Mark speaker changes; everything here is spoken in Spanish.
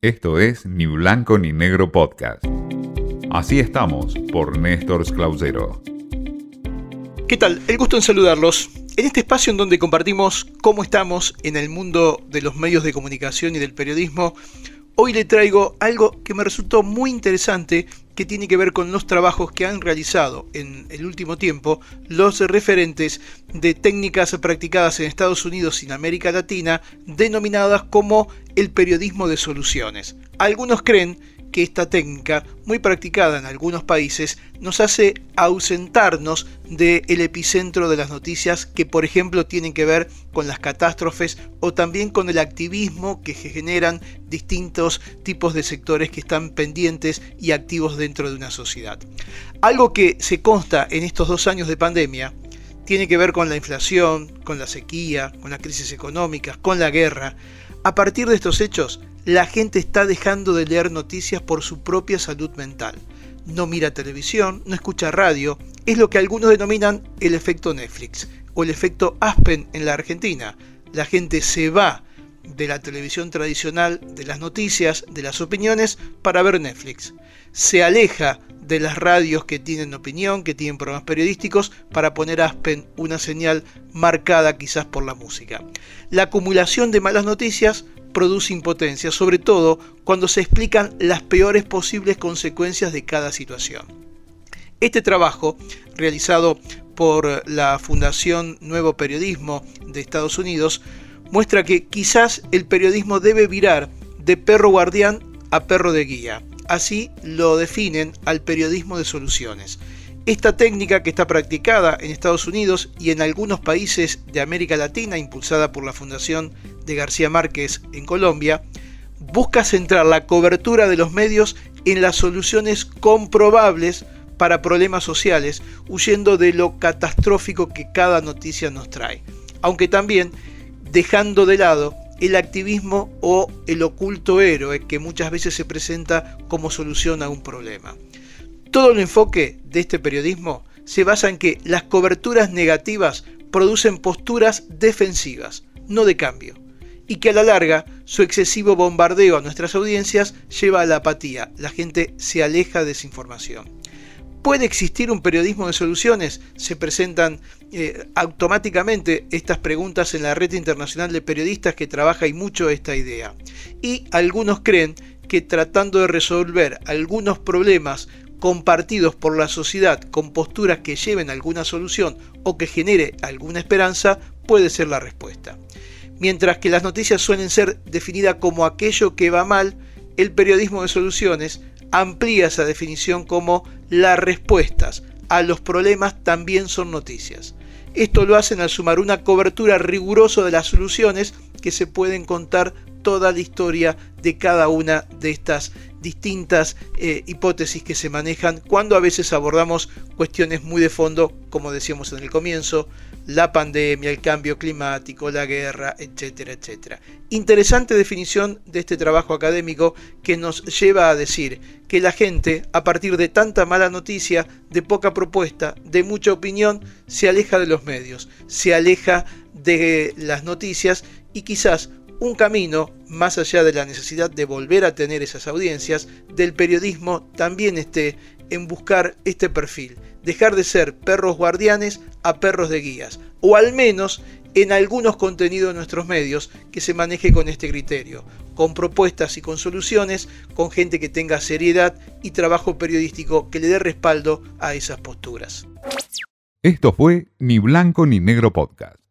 Speaker 1: Esto es Ni Blanco ni Negro Podcast. Así estamos por Néstor Clausero.
Speaker 2: ¿Qué tal? El gusto en saludarlos. En este espacio en donde compartimos cómo estamos en el mundo de los medios de comunicación y del periodismo, hoy le traigo algo que me resultó muy interesante que tiene que ver con los trabajos que han realizado en el último tiempo los referentes de técnicas practicadas en Estados Unidos y en América Latina denominadas como el periodismo de soluciones. Algunos creen que esta técnica, muy practicada en algunos países, nos hace ausentarnos del epicentro de las noticias que, por ejemplo, tienen que ver con las catástrofes o también con el activismo que generan distintos tipos de sectores que están pendientes y activos dentro de una sociedad. Algo que se consta en estos dos años de pandemia tiene que ver con la inflación, con la sequía, con las crisis económicas, con la guerra. A partir de estos hechos, la gente está dejando de leer noticias por su propia salud mental. No mira televisión, no escucha radio, es lo que algunos denominan el efecto Netflix o el efecto Aspen en la Argentina. La gente se va de la televisión tradicional, de las noticias, de las opiniones, para ver Netflix. Se aleja de las radios que tienen opinión, que tienen programas periodísticos, para poner Aspen una señal marcada quizás por la música. La acumulación de malas noticias produce impotencia, sobre todo cuando se explican las peores posibles consecuencias de cada situación. Este trabajo, realizado por la Fundación Nuevo Periodismo de Estados Unidos, muestra que quizás el periodismo debe virar de perro guardián a perro de guía. Así lo definen al periodismo de soluciones. Esta técnica que está practicada en Estados Unidos y en algunos países de América Latina, impulsada por la Fundación de García Márquez en Colombia, busca centrar la cobertura de los medios en las soluciones comprobables para problemas sociales, huyendo de lo catastrófico que cada noticia nos trae, aunque también dejando de lado el activismo o el oculto héroe que muchas veces se presenta como solución a un problema. Todo el enfoque de este periodismo se basa en que las coberturas negativas producen posturas defensivas, no de cambio, y que a la larga su excesivo bombardeo a nuestras audiencias lleva a la apatía, la gente se aleja de esa información. ¿Puede existir un periodismo de soluciones? Se presentan eh, automáticamente estas preguntas en la red internacional de periodistas que trabaja y mucho esta idea. Y algunos creen que tratando de resolver algunos problemas compartidos por la sociedad con posturas que lleven alguna solución o que genere alguna esperanza, puede ser la respuesta. Mientras que las noticias suelen ser definidas como aquello que va mal, el periodismo de soluciones amplía esa definición como las respuestas a los problemas también son noticias. Esto lo hacen al sumar una cobertura rigurosa de las soluciones que se pueden contar toda la historia de cada una de estas distintas eh, hipótesis que se manejan cuando a veces abordamos cuestiones muy de fondo, como decíamos en el comienzo, la pandemia, el cambio climático, la guerra, etcétera, etcétera. Interesante definición de este trabajo académico que nos lleva a decir que la gente, a partir de tanta mala noticia, de poca propuesta, de mucha opinión, se aleja de los medios, se aleja de las noticias y quizás un camino, más allá de la necesidad de volver a tener esas audiencias, del periodismo también esté en buscar este perfil, dejar de ser perros guardianes a perros de guías, o al menos en algunos contenidos de nuestros medios que se maneje con este criterio, con propuestas y con soluciones, con gente que tenga seriedad y trabajo periodístico que le dé respaldo a esas posturas.
Speaker 1: Esto fue Ni Blanco ni Negro Podcast.